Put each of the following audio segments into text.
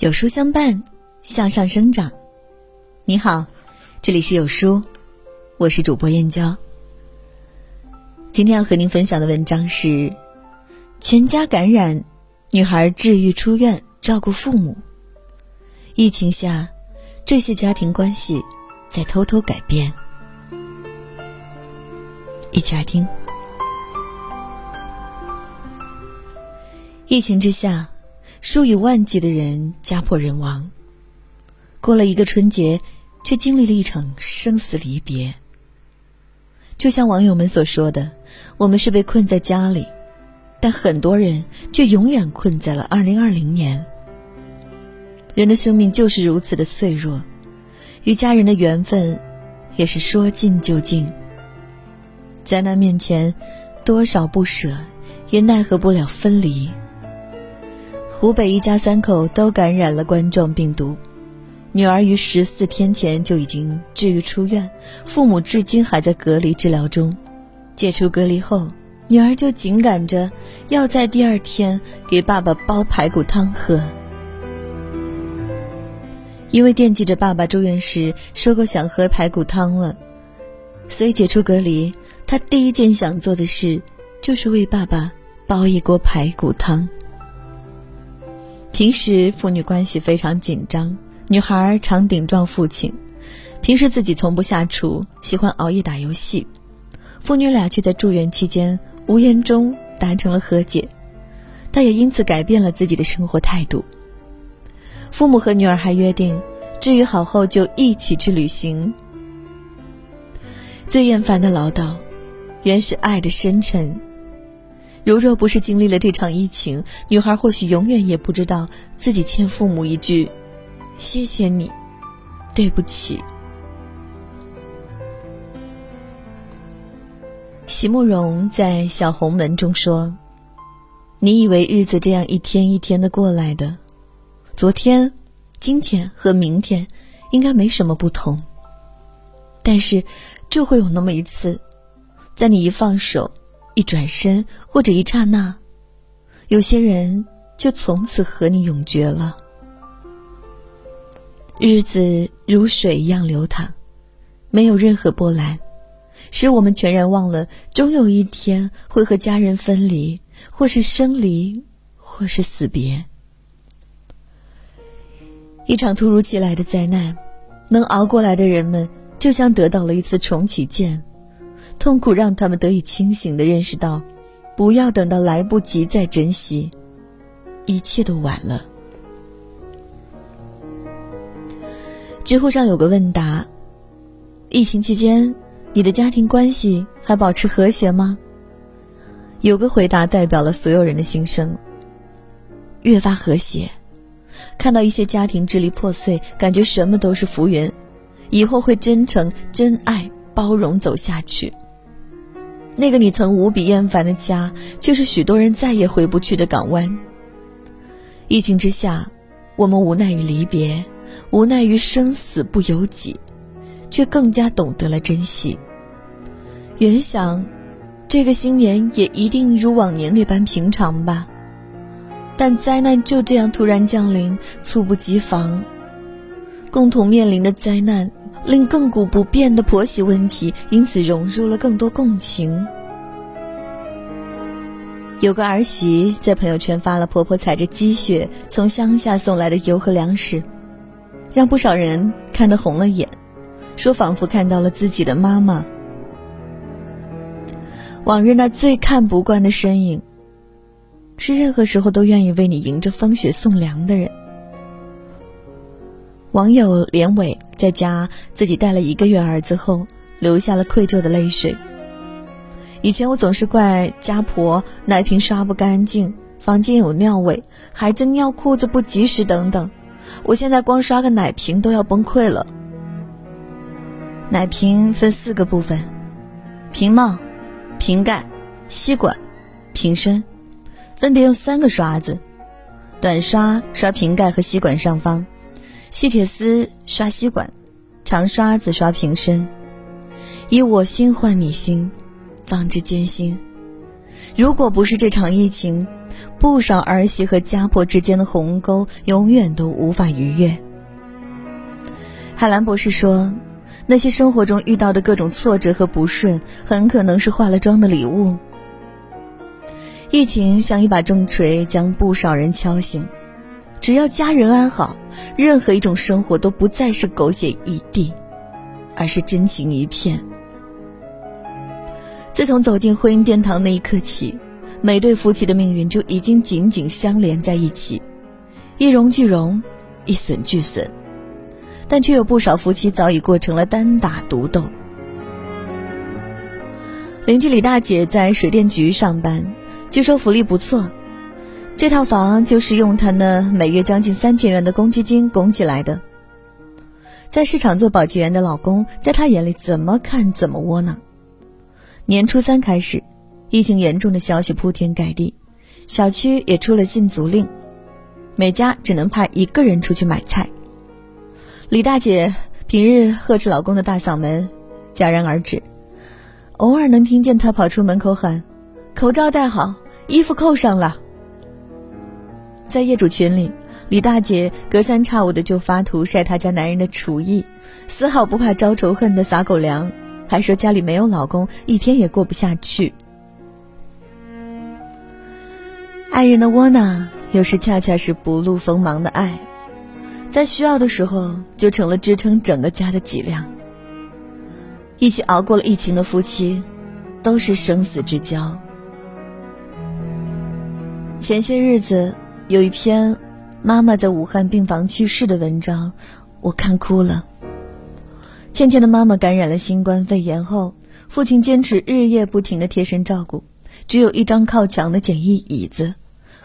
有书相伴，向上生长。你好，这里是有书，我是主播燕娇。今天要和您分享的文章是：全家感染，女孩治愈出院，照顾父母。疫情下，这些家庭关系在偷偷改变。一起来听。疫情之下。数以万计的人家破人亡，过了一个春节，却经历了一场生死离别。就像网友们所说的：“我们是被困在家里，但很多人却永远困在了二零二零年。”人的生命就是如此的脆弱，与家人的缘分也是说尽就尽。灾难面前，多少不舍，也奈何不了分离。湖北一家三口都感染了冠状病毒，女儿于十四天前就已经治愈出院，父母至今还在隔离治疗中。解除隔离后，女儿就紧赶着要在第二天给爸爸煲排骨汤喝，因为惦记着爸爸住院时说过想喝排骨汤了，所以解除隔离，她第一件想做的事就是为爸爸煲一锅排骨汤。平时父女关系非常紧张，女孩常顶撞父亲，平时自己从不下厨，喜欢熬夜打游戏。父女俩却在住院期间无言中达成了和解，她也因此改变了自己的生活态度。父母和女儿还约定，治愈好后就一起去旅行。最厌烦的唠叨，原是爱的深沉。如若不是经历了这场疫情，女孩或许永远也不知道自己欠父母一句“谢谢你，对不起”。席慕容在《小红门》中说：“你以为日子这样一天一天的过来的，昨天、今天和明天应该没什么不同，但是就会有那么一次，在你一放手。”一转身，或者一刹那，有些人就从此和你永绝了。日子如水一样流淌，没有任何波澜，使我们全然忘了，终有一天会和家人分离，或是生离，或是死别。一场突如其来的灾难，能熬过来的人们，就像得到了一次重启键。痛苦让他们得以清醒的认识到，不要等到来不及再珍惜，一切都晚了。知乎上有个问答：疫情期间，你的家庭关系还保持和谐吗？有个回答代表了所有人的心声：越发和谐。看到一些家庭支离破碎，感觉什么都是浮云，以后会真诚、真爱、包容走下去。那个你曾无比厌烦的家，却是许多人再也回不去的港湾。疫情之下，我们无奈于离别，无奈于生死不由己，却更加懂得了珍惜。原想，这个新年也一定如往年那般平常吧。但灾难就这样突然降临，猝不及防。共同面临的灾难。令亘古不变的婆媳问题因此融入了更多共情。有个儿媳在朋友圈发了婆婆踩着积雪从乡下送来的油和粮食，让不少人看得红了眼，说仿佛看到了自己的妈妈。往日那最看不惯的身影，是任何时候都愿意为你迎着风雪送粮的人。网友连伟在家自己带了一个月儿子后，流下了愧疚的泪水。以前我总是怪家婆奶瓶刷不干净，房间有尿味，孩子尿裤子不及时等等，我现在光刷个奶瓶都要崩溃了。奶瓶分四个部分：瓶帽、瓶盖、吸管、瓶身，分别用三个刷子，短刷刷瓶盖和吸管上方。细铁丝刷吸管，长刷子刷瓶身，以我心换你心，方知艰辛。如果不是这场疫情，不少儿媳和家婆之间的鸿沟永远都无法逾越。海兰博士说：“那些生活中遇到的各种挫折和不顺，很可能是化了妆的礼物。”疫情像一把重锤，将不少人敲醒。只要家人安好，任何一种生活都不再是狗血一地，而是真情一片。自从走进婚姻殿堂那一刻起，每对夫妻的命运就已经紧紧相连在一起，一荣俱荣，一损俱损。但却有不少夫妻早已过成了单打独斗。邻居李大姐在水电局上班，据说福利不错。这套房就是用她那每月将近三千元的公积金供起来的。在市场做保洁员的老公，在她眼里怎么看怎么窝囊。年初三开始，疫情严重的消息铺天盖地，小区也出了禁足令，每家只能派一个人出去买菜。李大姐平日呵斥老公的大嗓门戛然而止，偶尔能听见她跑出门口喊：“口罩戴好，衣服扣上了。”在业主群里，李大姐隔三差五的就发图晒她家男人的厨艺，丝毫不怕招仇恨的撒狗粮，还说家里没有老公一天也过不下去。爱人的窝囊，有时恰恰是不露锋芒的爱。在需要的时候，就成了支撑整个家的脊梁。一起熬过了疫情的夫妻，都是生死之交。前些日子有一篇妈妈在武汉病房去世的文章，我看哭了。倩倩的妈妈感染了新冠肺炎后，父亲坚持日夜不停的贴身照顾，只有一张靠墙的简易椅子，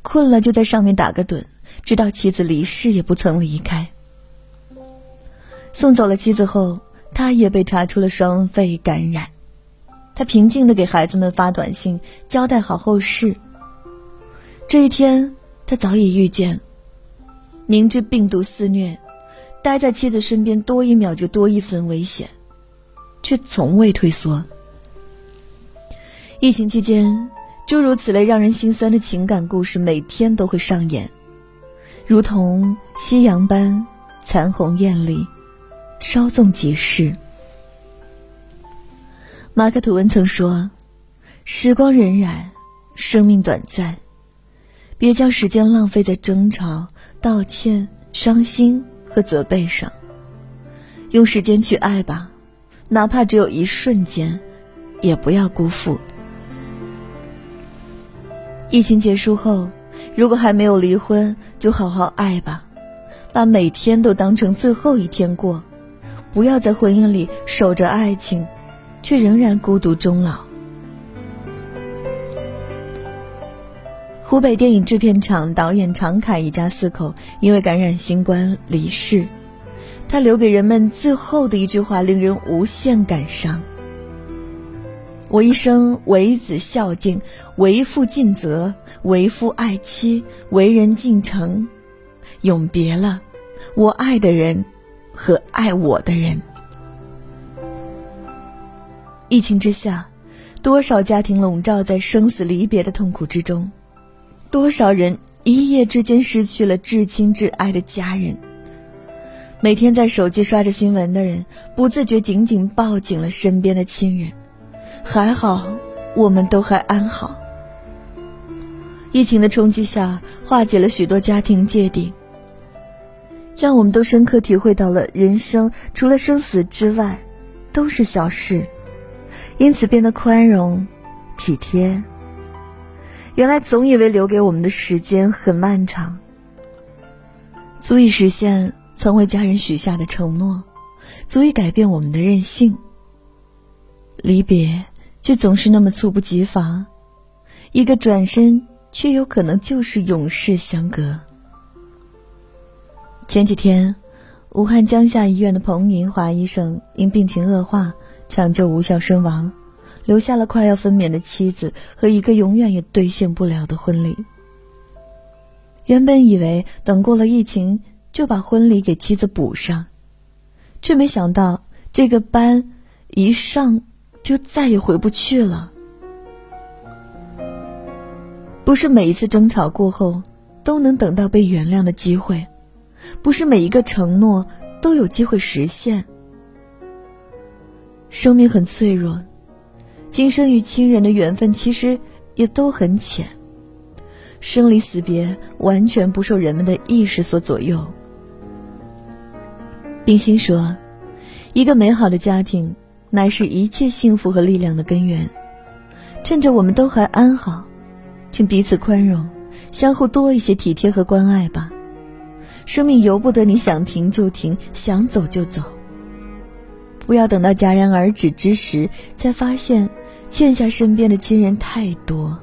困了就在上面打个盹。直到妻子离世也不曾离开。送走了妻子后，他也被查出了双肺感染。他平静的给孩子们发短信，交代好后事。这一天，他早已预见。明知病毒肆虐，待在妻子身边多一秒就多一分危险，却从未退缩。疫情期间，诸如此类让人心酸的情感故事，每天都会上演。如同夕阳般残红艳丽，稍纵即逝。马克·吐温曾说：“时光荏苒，生命短暂，别将时间浪费在争吵、道歉、伤心和责备上。用时间去爱吧，哪怕只有一瞬间，也不要辜负。”疫情结束后。如果还没有离婚，就好好爱吧，把每天都当成最后一天过，不要在婚姻里守着爱情，却仍然孤独终老。湖北电影制片厂导演常凯一家四口因为感染新冠离世，他留给人们最后的一句话令人无限感伤。我一生为子孝敬，为父尽责，为父爱妻，为人尽诚，永别了我爱的人和爱我的人。疫情之下，多少家庭笼罩在生死离别的痛苦之中，多少人一夜之间失去了至亲至爱的家人。每天在手机刷着新闻的人，不自觉紧紧抱紧了身边的亲人。还好，我们都还安好。疫情的冲击下，化解了许多家庭芥蒂，让我们都深刻体会到了人生除了生死之外，都是小事，因此变得宽容、体贴。原来总以为留给我们的时间很漫长，足以实现曾为家人许下的承诺，足以改变我们的任性。离别。却总是那么猝不及防，一个转身，却有可能就是永世相隔。前几天，武汉江夏医院的彭明华医生因病情恶化，抢救无效身亡，留下了快要分娩的妻子和一个永远也兑现不了的婚礼。原本以为等过了疫情，就把婚礼给妻子补上，却没想到这个班一上。就再也回不去了。不是每一次争吵过后都能等到被原谅的机会，不是每一个承诺都有机会实现。生命很脆弱，今生与亲人的缘分其实也都很浅。生离死别完全不受人们的意识所左右。冰心说：“一个美好的家庭，乃是一切幸福和力量的根源。趁着我们都还安好，请彼此宽容，相互多一些体贴和关爱吧。生命由不得你想停就停，想走就走。不要等到戛然而止之时，才发现欠下身边的亲人太多。”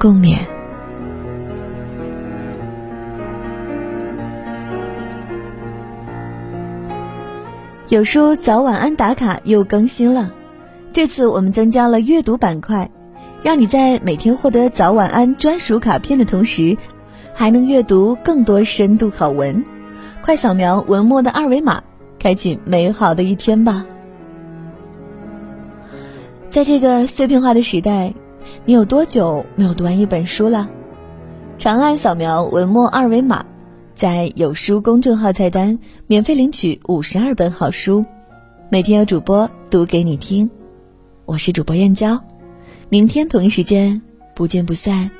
共勉。有书早晚安打卡又更新了，这次我们增加了阅读板块，让你在每天获得早晚安专属卡片的同时，还能阅读更多深度好文。快扫描文末的二维码，开启美好的一天吧！在这个碎片化的时代。你有多久没有读完一本书了？长按扫描文末二维码，在有书公众号菜单免费领取五十二本好书，每天有主播读给你听。我是主播燕娇，明天同一时间不见不散。